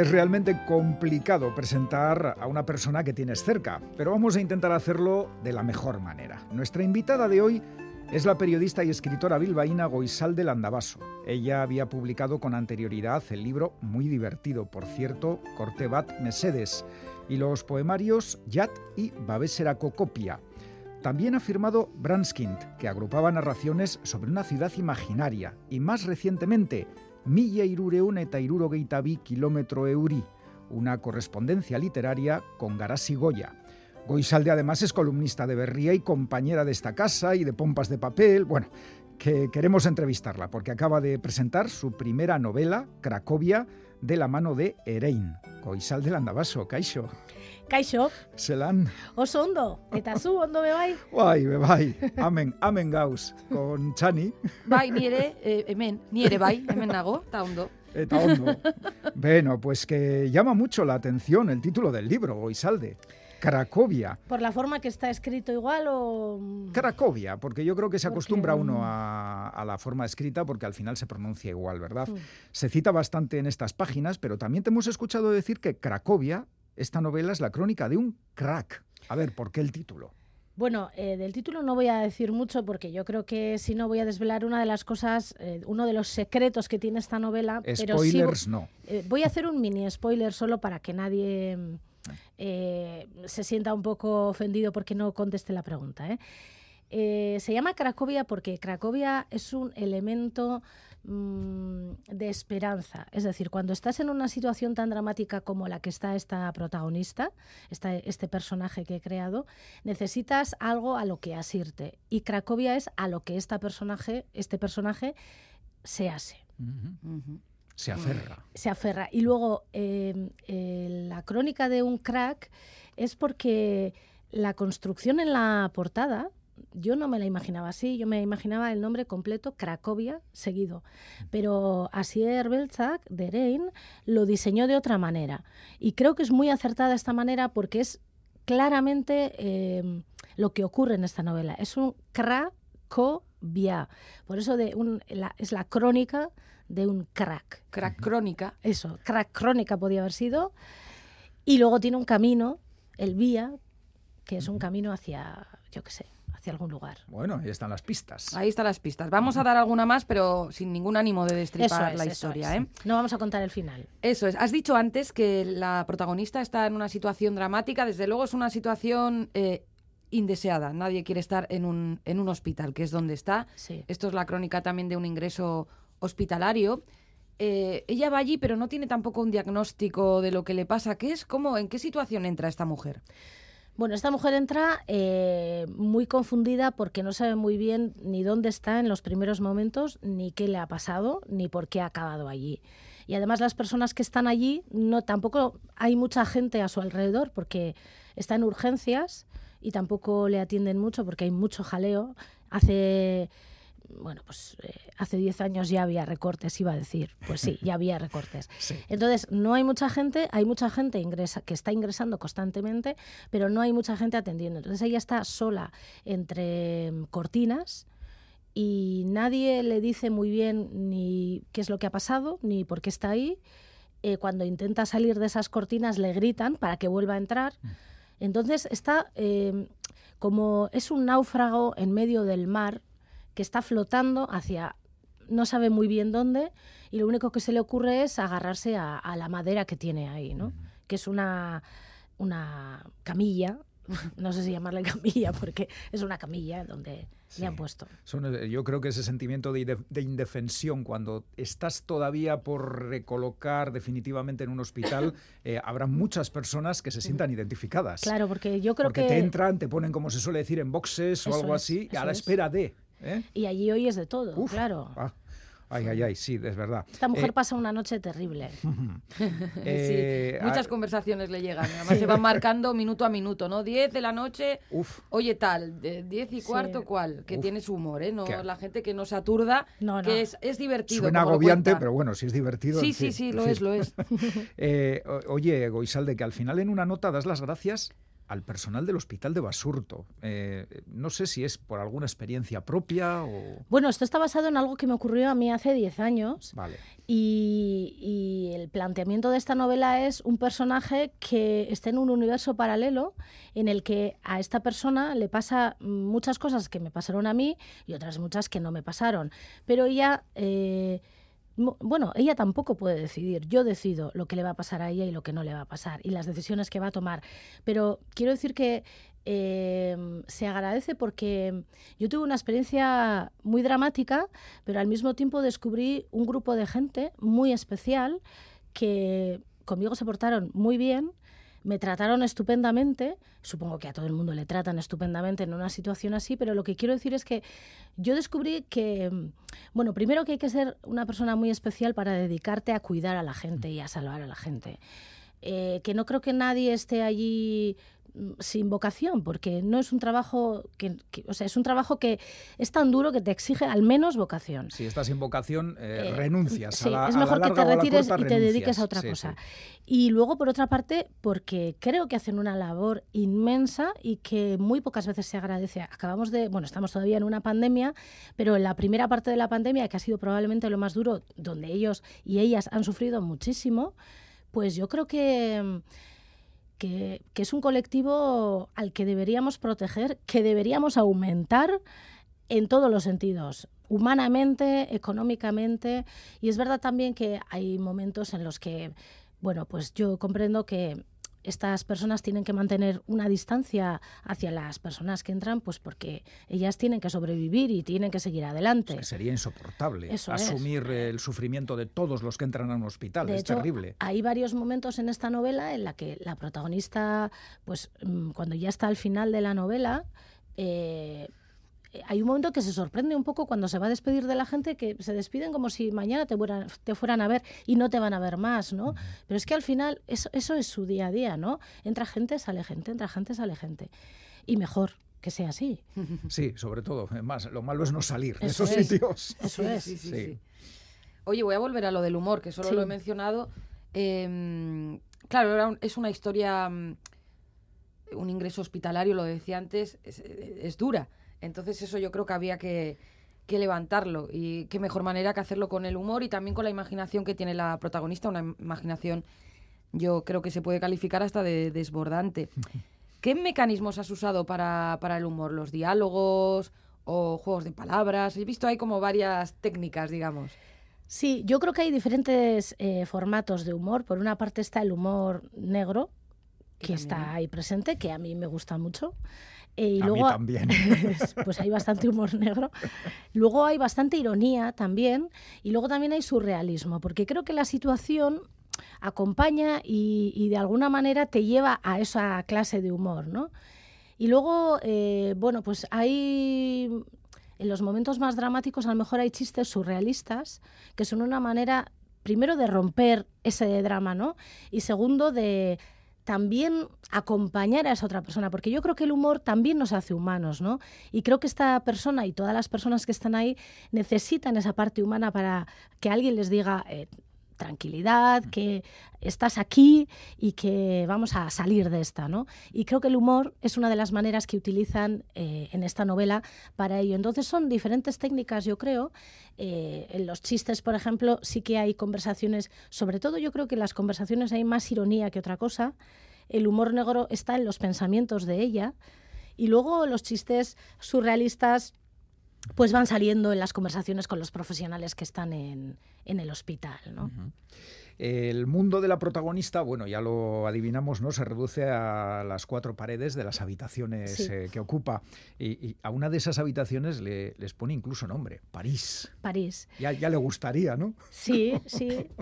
Es realmente complicado presentar a una persona que tienes cerca, pero vamos a intentar hacerlo de la mejor manera. Nuestra invitada de hoy es la periodista y escritora bilbaína Goizalde Landavaso. Ella había publicado con anterioridad el libro muy divertido, por cierto, Cortebat Mesedes, y los poemarios Yat y Babesera Cocopia. También ha firmado Branskind, que agrupaba narraciones sobre una ciudad imaginaria, y más recientemente, mila irureun eta irurogeita bi kilómetro euri, una correspondencia literaria con Garasi Goya. Goisalde además es columnista de Berría y compañera de esta casa y de Pompas de Papel. Bueno, que queremos entrevistarla porque acaba de presentar su primera novela, Cracovia, de la mano de Erein. Goisalde Landavaso, Kaixo. Kaixo. Zelan. Oso ondo. Eta zu ondo bebai? Bai, bebai. Amen, amen gauz. Con Chani. Bai, ni ere, eh, hemen, ni ere bai, hemen nago, eta ondo. Eta ondo. bueno, pues que llama mucho la atención el título del libro, Goisalde. Cracovia. ¿Por la forma que está escrito igual o...? Cracovia, porque yo creo que se Porque, acostumbra uno a, a la forma escrita porque al final se pronuncia igual, ¿verdad? Mm. Se cita bastante en estas páginas, pero también te hemos escuchado decir que Cracovia, esta novela es la crónica de un crack. A ver, ¿por qué el título? Bueno, eh, del título no voy a decir mucho porque yo creo que si no voy a desvelar una de las cosas, eh, uno de los secretos que tiene esta novela. pero sí Spoilers, no. Eh, voy a hacer un mini spoiler solo para que nadie mm, eh, se sienta un poco ofendido porque no conteste la pregunta. ¿eh? Eh, se llama Cracovia porque Cracovia es un elemento mm, de esperanza. Es decir, cuando estás en una situación tan dramática como la que está esta protagonista, esta- este personaje que he creado, necesitas algo a lo que asirte. Y Cracovia es a lo que esta personaje, este personaje se hace. Se aferra. se aferra. Y luego, eh, eh, la crónica de un crack es porque la construcción en la portada, yo no me la imaginaba así, yo me imaginaba el nombre completo, Cracovia, seguido. Pero Asier Belzak, de Rein, lo diseñó de otra manera. Y creo que es muy acertada esta manera porque es claramente eh, lo que ocurre en esta novela. Es un Cracovia. Por eso de un, la- es la crónica de un crack. Crack crónica. Eso, crack crónica podía haber sido. Y luego tiene un camino, el vía, que es un camino hacia, yo qué sé, hacia algún lugar. Bueno, ahí están las pistas. Ahí están las pistas. Vamos a dar alguna más, pero sin ningún ánimo de Eso destripar es, la eso historia, es. ¿eh? No vamos a contar el final. Eso es. Has dicho antes que la protagonista está en una situación dramática. Desde luego es una situación eh, indeseada. Nadie quiere estar en un, en un hospital, que es donde está. Sí. Esto es la crónica también de un ingreso hospitalario. Eh, ella va allí, pero no tiene tampoco un diagnóstico de lo que le pasa. ¿Qué es? ¿Cómo? ¿En qué situación entra esta mujer? Bueno, esta mujer entra eh, muy confundida porque no sabe muy bien ni dónde está en los primeros momentos, ni qué le ha pasado, ni por qué ha acabado allí. Y además las personas que están allí, no tampoco hay mucha gente a su alrededor porque está en urgencias y tampoco le atienden mucho porque hay mucho jaleo. Hace bueno, pues eh, hace 10 años ya había recortes, iba a decir. Pues sí, ya había recortes. Sí. Entonces, no hay mucha gente, hay mucha gente ingresa, que está ingresando constantemente, pero no hay mucha gente atendiendo. Entonces ella está sola entre mm, cortinas y nadie le dice muy bien ni qué es lo que ha pasado, ni por qué está ahí. Eh, cuando intenta salir de esas cortinas le gritan para que vuelva a entrar. Entonces está eh, como es un náufrago en medio del mar que está flotando hacia no sabe muy bien dónde y lo único que se le ocurre es agarrarse a, a la madera que tiene ahí, ¿no? Que es una, una camilla, no sé si llamarle camilla porque es una camilla donde Sí. le han puesto. Son, eh, yo creo que ese sentimiento de, de indefensión, cuando estás todavía por recolocar definitivamente en un hospital, eh, habrá muchas personas que se sientan identificadas. Claro, porque yo creo Porque que... te entran, te ponen, como se suele decir, en boxes o Eso algo es, así, a la es. espera de. ¿Eh? Y allí hoy es de todo, Uf, claro. ah, ay, ay, ay, sí, es verdad. Esta mujer Eh, pasa una noche terrible. eh, sí, muchas ah, conversaciones le llegan. Además se van marcando minuto a minuto, ¿no? 10 de la noche, Uf, oye tal, de 10 y Sí. cuarto cuál, que Uf. tiene su humor, ¿eh? No Qué- la gente que no se aturda, No, no. que es, es divertido. suena agobiante, pero bueno, si es divertido. Sí, en sí, fin, sí, lo es, lo es. Eh, oye, Goisalde, que al final en una nota das las gracias al personal del hospital de Basurto. Eh, no sé si es por alguna experiencia propia o... Bueno, esto está basado en algo que me ocurrió a mí hace 10 años. Vale. Y, y, el planteamiento de esta novela es un personaje que está en un universo paralelo en el que a esta persona le pasa muchas cosas que me pasaron a mí y otras muchas que no me pasaron. Pero ella... Eh, bueno, ella tampoco puede decidir. Yo decido lo que le va a pasar a ella y lo que no le va a pasar y las decisiones que va a tomar. Pero quiero decir que em, se agradece porque yo tuve una experiencia muy dramática, pero al mismo tiempo descubrí un grupo de gente muy especial que conmigo se portaron muy bien me trataron estupendamente, supongo que a todo el mundo le tratan estupendamente en una situación así, pero lo que quiero decir es que yo descubrí que, bueno, primero que hay que ser una persona muy especial para dedicarte a cuidar a la gente y a salvar a la gente. Eh, que no creo que nadie esté allí Mm, sin vocación, porque no es un trabajo que, o sea, es un trabajo que es tan duro que te exige al menos vocación. Si estás sin vocación, eh, eh, renuncias. Sí, a es mejor que te retires y te dediques a otra cosa. Y luego, por otra parte, porque creo que hacen una labor inmensa y que muy pocas veces se agradece. Acabamos de, bueno, estamos todavía en una pandemia, pero en la primera parte de la pandemia, que ha sido probablemente lo más duro, donde ellos y ellas han sufrido muchísimo, pues yo creo que que, es un colectivo al que deberíamos proteger, que deberíamos aumentar en todos los sentidos, humanamente, económicamente. Y es verdad también que hay momentos en los que, bueno, pues yo comprendo que estas personas tienen que mantener una distancia hacia las personas que entran, pues porque ellas tienen que sobrevivir y tienen que seguir adelante. sería insoportable asumir el sufrimiento de todos los que entran a un hospital. es terrible. Hay varios momentos en esta novela en la que la protagonista, pues mm, cuando ya está al final de la novela, eh, hay un momento que se sorprende un poco cuando se va a despedir de la gente, que se despiden como si mañana te fueran, te fueran a ver y no te van a ver más, ¿no? Pero es que al final eso, eso es su día a día, ¿no? Entra gente, sale gente, entra gente, sale gente. Y mejor, que sea así. Sí, sobre todo. Más, lo malo es no salir de esos sitios. Eso es. Sí, sí, Oye, voy a volver a lo del humor, que solo lo he mencionado. Em, claro, es una historia, mm, un ingreso hospitalario, lo decía antes, es dura. Entonces eso yo creo que había que, levantarlo y qué mejor manera que hacerlo con el humor y también con la imaginación que tiene la protagonista, una imaginación yo creo que se puede calificar hasta de desbordante. ¿Qué mecanismos has usado para, el humor? ¿Los diálogos o juegos de palabras? He visto hay como varias técnicas, digamos. Sí, yo creo que hay diferentes eh, formatos de humor. Por una parte está el humor negro, que está ahí presente, que a mí me gusta mucho. Eh, y luego, también. pues hay bastante humor negro. Luego hay bastante ironía también. Y luego también hay surrealismo, porque creo que la situación acompaña y, de alguna manera te lleva a esa clase de humor, ¿no? Y luego, eh, bueno, pues hay en los momentos más dramáticos a lo mejor hay chistes surrealistas que son una manera, primero, de romper ese drama, ¿no? Y segundo, de también acompañar a esa otra persona, porque yo creo que el humor también nos hace humanos, ¿no? Y creo que esta persona y todas las personas que están ahí necesitan esa parte humana para que alguien les diga, eh, tranquilidad, que estás aquí y que vamos a salir de esta, ¿no? Y creo que el humor es una de las maneras que utilizan eh, en esta novela para ello. Entonces son diferentes técnicas, yo creo. Eh, en los chistes, por ejemplo, sí que hay conversaciones, sobre todo yo creo que en las conversaciones hay más ironía que otra cosa. El humor negro está en los pensamientos de ella. Y luego los chistes surrealistas pues van saliendo en las conversaciones con los profesionales que están en, el hospital. ¿no? El mundo de la protagonista, bueno, ya lo adivinamos, ¿no? Se reduce a las cuatro paredes de las habitaciones eh, que ocupa. Y, a una de esas habitaciones le, les pone incluso nombre, París. París. Ya, ya le gustaría, ¿no? Sí, sí.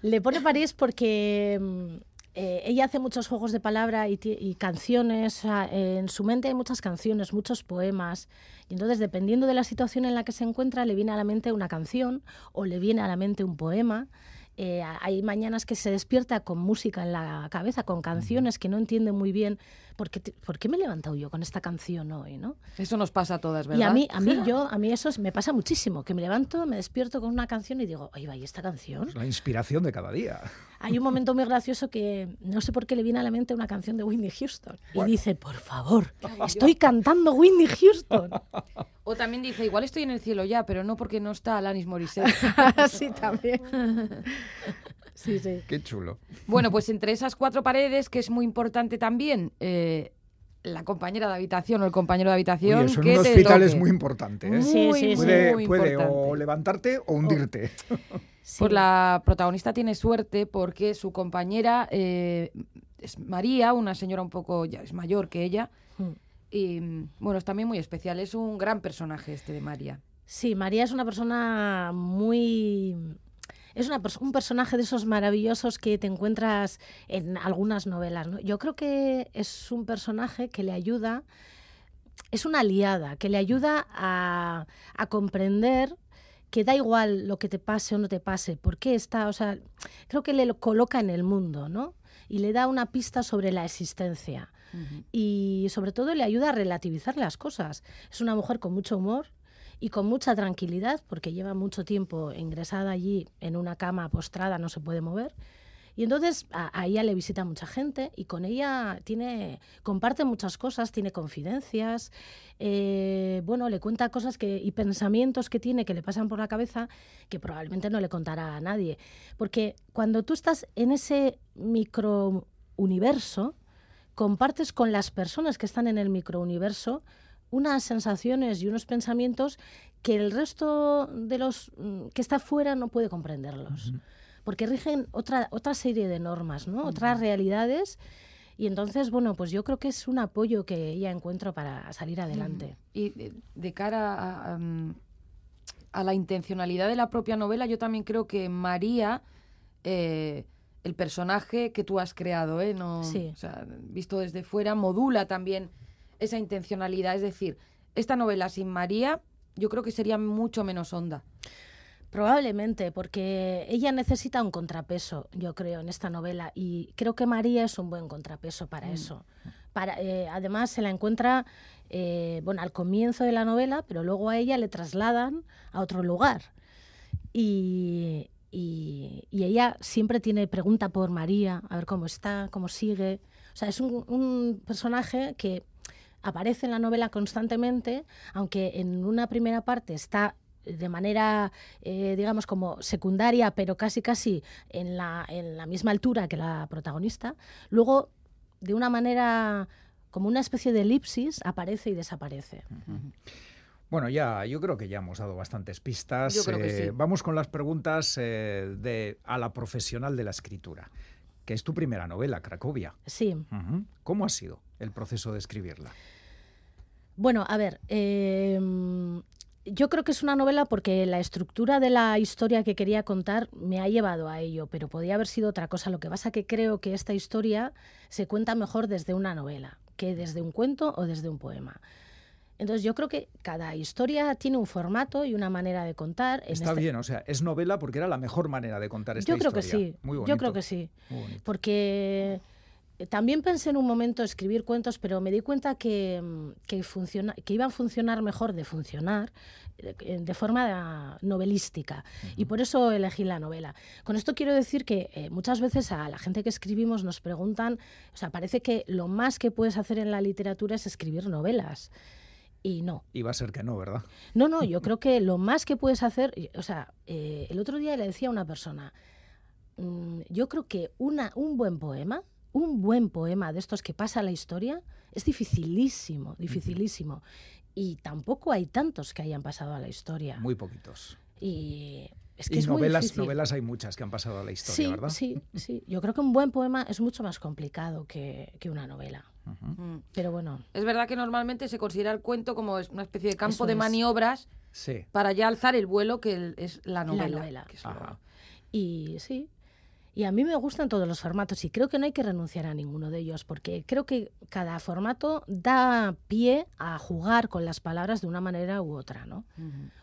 Le pone París porque mm, eh, ella hace muchos juegos de palabra y, canciones. en su mente hay muchas canciones, muchos poemas. Y entonces, dependiendo de la situación en la que se encuentra, le viene a la mente una canción o le viene a la mente un poema. Eh, hay mañanas que se despierta con música en la cabeza, con canciones que no entiende muy bien por qué, por qué me he levantado yo con esta canción hoy, ¿no? Eso nos pasa a todas, ¿verdad? Y a mí, a mí, yo, a mí eso me pasa muchísimo, que me levanto, me despierto con una canción y digo, ay, ¿y esta canción? la inspiración de cada día. Hay un momento muy gracioso que no sé por qué le viene a la mente una canción de Whitney Houston. Y dice, por favor, estoy cantando Whitney Houston. O también dice, igual estoy en el cielo ya, pero no porque no está Alanis Morissette. sí, también. Sí, sí. Qué chulo. Bueno, pues entre esas cuatro paredes, que es muy importante también, eh, la compañera de habitación o el compañero de habitación. Oye, eso en que un te hospital toque. es muy importante. ¿eh? Sí, sí, sí. Puede, muy puede importante. o levantarte o hundirte. Sí. Pues la protagonista tiene suerte porque su compañera eh, es María, una señora un poco, ya es mayor que ella, Mm. y mm, bueno, es también muy especial, es un gran personaje este de María. Sí, María es una persona muy... Es una un personaje de esos maravillosos que te encuentras en algunas novelas. ¿no? Yo creo que es un personaje que le ayuda, es una aliada, que le ayuda a, a comprender que da igual lo que te pase o no te pase, porque está, o sea, creo que le lo coloca en el mundo, ¿no? Y le da una pista sobre la existencia y sobre todo le ayuda a relativizar las cosas. Es una mujer con mucho humor y con mucha tranquilidad porque lleva mucho tiempo ingresada allí en una cama postrada, no se puede mover. Y entonces a, ella le visita mucha gente y con ella tiene, comparte muchas cosas, tiene confidencias, eh, bueno, le cuenta cosas que, y pensamientos que tiene que le pasan por la cabeza que probablemente no le contará a nadie. Porque cuando tú estás en ese microuniverso, compartes con las personas que están en el microuniverso unas sensaciones y unos pensamientos que el resto de los mm, que está fuera no puede comprenderlos. Porque rigen otra, otra serie de normas, ¿no? Otras realidades. Y entonces, bueno, pues yo creo que es un apoyo que ella encuentra para salir adelante. Y de, de cara a, a, mm, a la intencionalidad de la propia novela, yo también creo que María, eh, el personaje que tú has creado, ¿eh? no, Sí. o sea, visto desde fuera, modula también esa intencionalidad. Es decir, esta novela sin María, yo creo que sería mucho menos honda. Probablemente, porque ella necesita un contrapeso, yo creo, en esta novela. Y creo que María es un buen contrapeso para eso. Para, eh, además, se la encuentra eh, bueno, al comienzo de la novela, pero luego a ella le trasladan a otro lugar. Y, y- y ella siempre tiene pregunta por María, a ver cómo está, cómo sigue. O sea, es un, un personaje que aparece en la novela constantemente, aunque en una primera parte está de manera, eh, digamos, como secundaria, pero casi casi en la, en la misma altura que la protagonista, luego, de una manera, como una especie de elipsis, aparece y desaparece. Bueno, ya, yo creo que ya hemos dado bastantes pistas. Yo creo que Eh, sí. Vamos con las preguntas eh, de, a la profesional de la escritura, que es tu primera novela, Cracovia. Sí. ¿Cómo ha sido el proceso de escribirla? Bueno, a ver, eh, yo creo que es una novela porque la estructura de la historia que quería contar me ha llevado a ello, pero podía haber sido otra cosa. Lo que pasa que creo que esta historia se cuenta mejor desde una novela que desde un cuento o desde un poema. Entonces yo creo que cada historia tiene un formato y una manera de contar. En Está este- bien, o sea, es novela porque era la mejor manera de contar esta Yo creo que historia. sí. Muy yo bonito, creo que sí. muy. Porque también pensé en un momento escribir cuentos, pero me di cuenta que, mm, que, funciona, que iban a funcionar mejor de funcionar eh, de forma novelística. Y por eso elegí la novela. Con esto quiero decir que eh, muchas veces a la gente que escribimos nos preguntan, o sea, parece que lo más que puedes hacer en la literatura es escribir novelas. Y no, Y va a ser que no, ¿verdad? no, no, yo creo que lo más que puedes hacer, o sea, eh, el otro día le decía a una persona, mm, yo creo que una, un buen poema, un buen poema de estos que pasa la historia, es dificilísimo, dificilísimo. Y tampoco hay tantos que hayan pasado a la historia. Muy poquitos. y es que y es muy novelas, difícil. novelas hay muchas que han pasado a la historia, sí, ¿verdad? sí, sí. Yo creo que un buen poema es mucho más complicado que, que una novela. Mm. Pero bueno, Es verdad que normalmente se considera el cuento como es una especie de campo Eso de es. maniobras Sí. para ya alzar el vuelo que el- es la novela. novela. que es lo- Ajá. Y sí. Y a mí me gustan todos los formatos y creo que no hay que renunciar a ninguno de ellos porque creo que cada formato da pie a jugar con las palabras de una manera u otra, ¿no?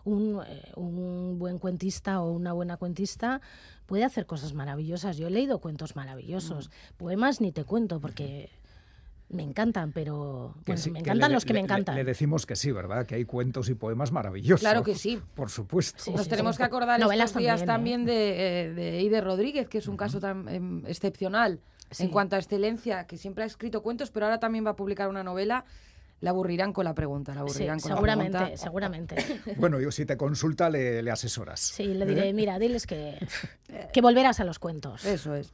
Un, eh, un buen cuentista o una buena cuentista puede hacer cosas maravillosas. Yo he leído cuentos maravillosos. Poemas ni te cuento porque me encantan, pero me encantan los que me encantan. Le, decimos que sí, ¿verdad? Que hay cuentos y poemas maravillosos. Claro que sí. Por supuesto. Nos tenemos que acordar estos días también, ¿eh? de, eh, de Ide Rodríguez, que es un caso tan em, excepcional en cuanto a excelencia, que siempre ha escrito cuentos, pero ahora también va a publicar una novela la aburrirán con la pregunta, la aburrirán con seguramente, la pregunta. Seguramente, Bueno, yo si te consulta le, asesoras. Sí, le diré, ¿Eh? mira, diles que, que volverás a los cuentos. Eso es.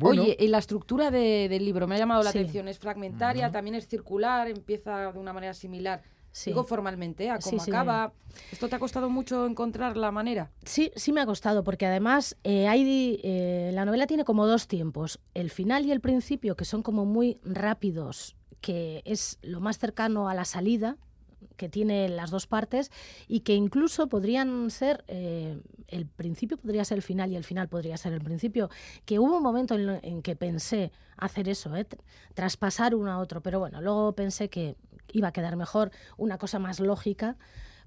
Oye, y la estructura del libro me ha llamado la atención. Es fragmentaria, también es circular, empieza de una manera similar. Digo formalmente, ¿eh? a cómo acaba. ¿Esto te ha costado mucho encontrar la manera? Sí, sí me ha costado, porque además eh, hay, eh, la novela tiene como dos tiempos, el final y el principio, que son como muy rápidos, que es lo más cercano a la salida, que tiene las dos partes y que incluso podrían ser, eh, el principio podría ser el final y el final podría ser el principio, que hubo un momento en, que pensé hacer eso, ¿eh? traspasar uno a otro, pero bueno, luego pensé que iba a quedar mejor una cosa más lógica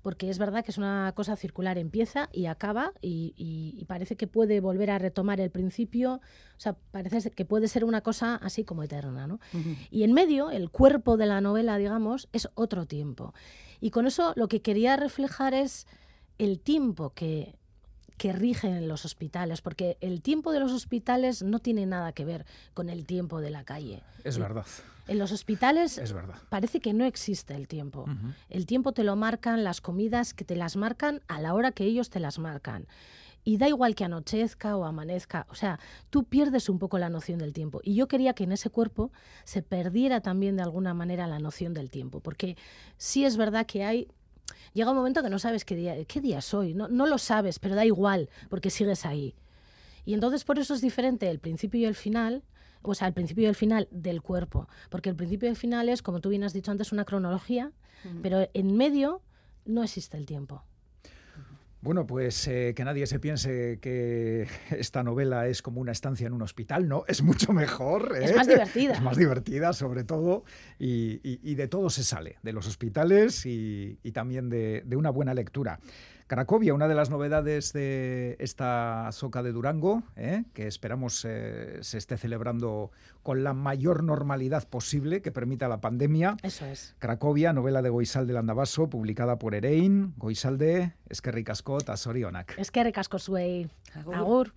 porque es verdad que es una cosa circular, empieza y acaba y, parece que puede volver a retomar el principio, o sea, parece que puede ser una cosa así como eterna, ¿no? Y en medio, el cuerpo de la novela, digamos, es otro tiempo. Y con eso lo que quería reflejar es el tiempo que, que rige en los hospitales, porque el tiempo de los hospitales no tiene nada que ver con el tiempo de la calle. Es verdad. En los hospitales parece que no existe el tiempo. El tiempo te lo marcan las comidas que te las marcan a la hora que ellos te las marcan. Y da igual que anochezca o amanezca, o sea, tú pierdes un poco la noción del tiempo. Y yo quería que en ese cuerpo se perdiera también de alguna manera la noción del tiempo, porque sí es verdad que hay llega un momento que no sabes qué día, qué día soy, no, no lo sabes, pero da igual, porque sigues ahí. Y entonces por eso es diferente el principio y el final, o sea, el principio y el final del cuerpo, porque el principio y el final es, como tú bien has dicho antes, una cronología, pero en medio no existe el tiempo. Bueno, pues eh, que nadie se piense que esta novela es como una estancia en un hospital, no, es mucho mejor. Es más ¿eh? divertida. Es más divertida, sobre todo, y, de todo se sale, de los hospitales y, también de, de una buena lectura. Cracovia, una de las novedades de esta soca de Durango, ¿eh? que esperamos eh, se esté celebrando con la mayor normalidad posible que permita la pandemia. Eso es. Cracovia, novela de Goizalde Landavaso, publicada por Erein. Goizalde, Eskerrik asko, Tasorionak. Eskerrik asko Agur.